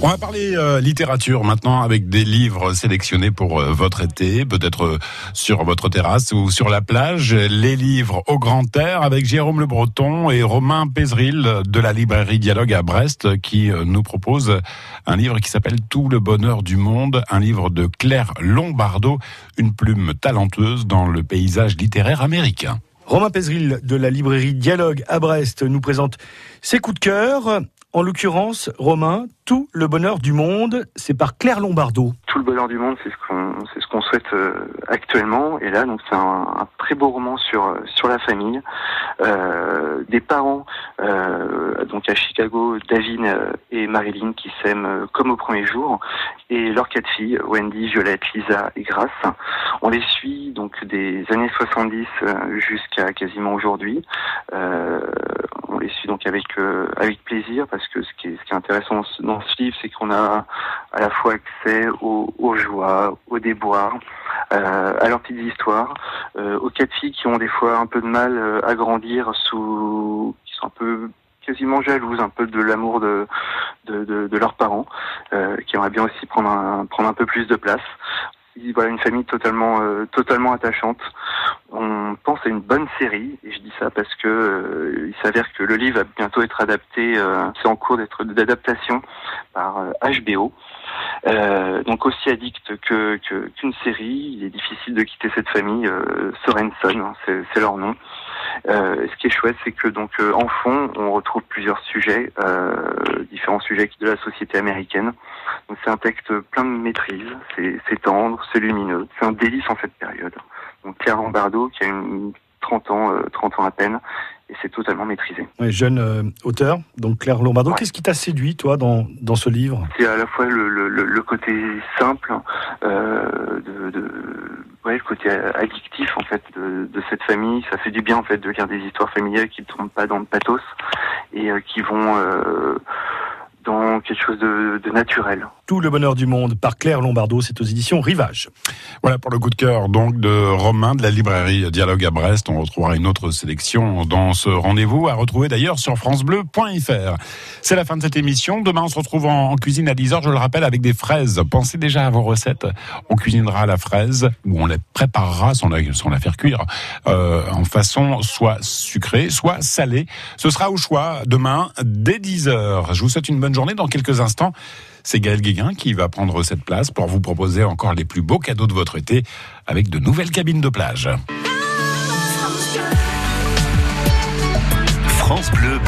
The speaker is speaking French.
On va parler euh, littérature maintenant avec des livres sélectionnés pour euh, votre été, peut-être euh, sur votre terrasse ou sur la plage. Les livres au grand air avec Jérôme Le Breton et Romain Pézril de la librairie Dialogue à Brest qui nous propose un livre qui s'appelle Tout le bonheur du monde, un livre de Claire Lombardo, une plume talentueuse dans le paysage littéraire américain. Romain Pézril de la librairie Dialogue à Brest nous présente ses coups de cœur. En l'occurrence, Romain, tout le bonheur du monde, c'est par Claire Lombardo. Tout le bonheur du monde, c'est ce qu'on souhaite euh, actuellement. Et là, donc c'est un, très beau roman sur la famille, euh, des parents euh, donc à Chicago, David et Marilyn qui s'aiment comme au premier jour, et leurs quatre filles, Wendy, Violette, Lisa et Grace. On les suit donc des années 70 jusqu'à quasiment aujourd'hui. on les suit donc avec plaisir parce que ce qui est, ce qui est intéressant dans ce livre, c'est qu'on a à la fois accès aux, joies, aux déboires, euh, à leurs petites histoires, euh, aux quatre filles qui ont des fois un peu de mal euh, à grandir qui sont un peu quasiment jalouses un peu de l'amour de, de, leurs parents, qui aimeraient bien aussi prendre un, prendre un peu plus de place voilà une famille totalement totalement attachante. On pense à une bonne série et je dis ça parce que il s'avère que le livre va bientôt être adapté. c'est en cours d'être d'adaptation par HBO. Euh, donc aussi addict que qu'une série, il est difficile de quitter cette famille. Euh, Sorenson, hein, c'est leur nom. Euh, ce qui est chouette, c'est que donc euh, en fond, on retrouve plusieurs sujets, euh, différents sujets de la société américaine. Donc c'est un texte plein de maîtrise, c'est tendre, c'est lumineux, c'est un délice en cette période. Claire Lombardo, qui a une 30 ans, 30 ans à peine, et c'est totalement maîtrisé. jeune euh, auteur, donc Claire Lombardo. Qu'est-ce qui t'a séduit, toi, dans, dans ce livre? C'est à la fois le, le, le côté simple, euh, de, de ouais, le côté addictif en fait de, de, cette famille. Ça fait du bien en fait de lire des histoires familiales qui ne tombent pas dans le pathos et euh, qui vont euh, quelque chose de, de, naturel. Tout le bonheur du monde par Claire Lombardo, c'est aux éditions Rivage. Voilà pour le coup de cœur donc de Romain de la librairie Dialogue à Brest. On retrouvera une autre sélection dans ce rendez-vous à retrouver d'ailleurs sur francebleu.fr. C'est la fin de cette émission. Demain on se retrouve en, cuisine à 10h, je le rappelle, avec des fraises. Pensez déjà à vos recettes. On cuisinera la fraise ou on les préparera sans la, sans la faire cuire euh, en façon soit sucrée, soit salée. Ce sera au choix demain dès 10h. Je vous souhaite une bonne journée dans quelques instants. C'est Gaël Guéguin qui va prendre cette place pour vous proposer encore les plus beaux cadeaux de votre été avec de nouvelles cabines de plage. France Bleu.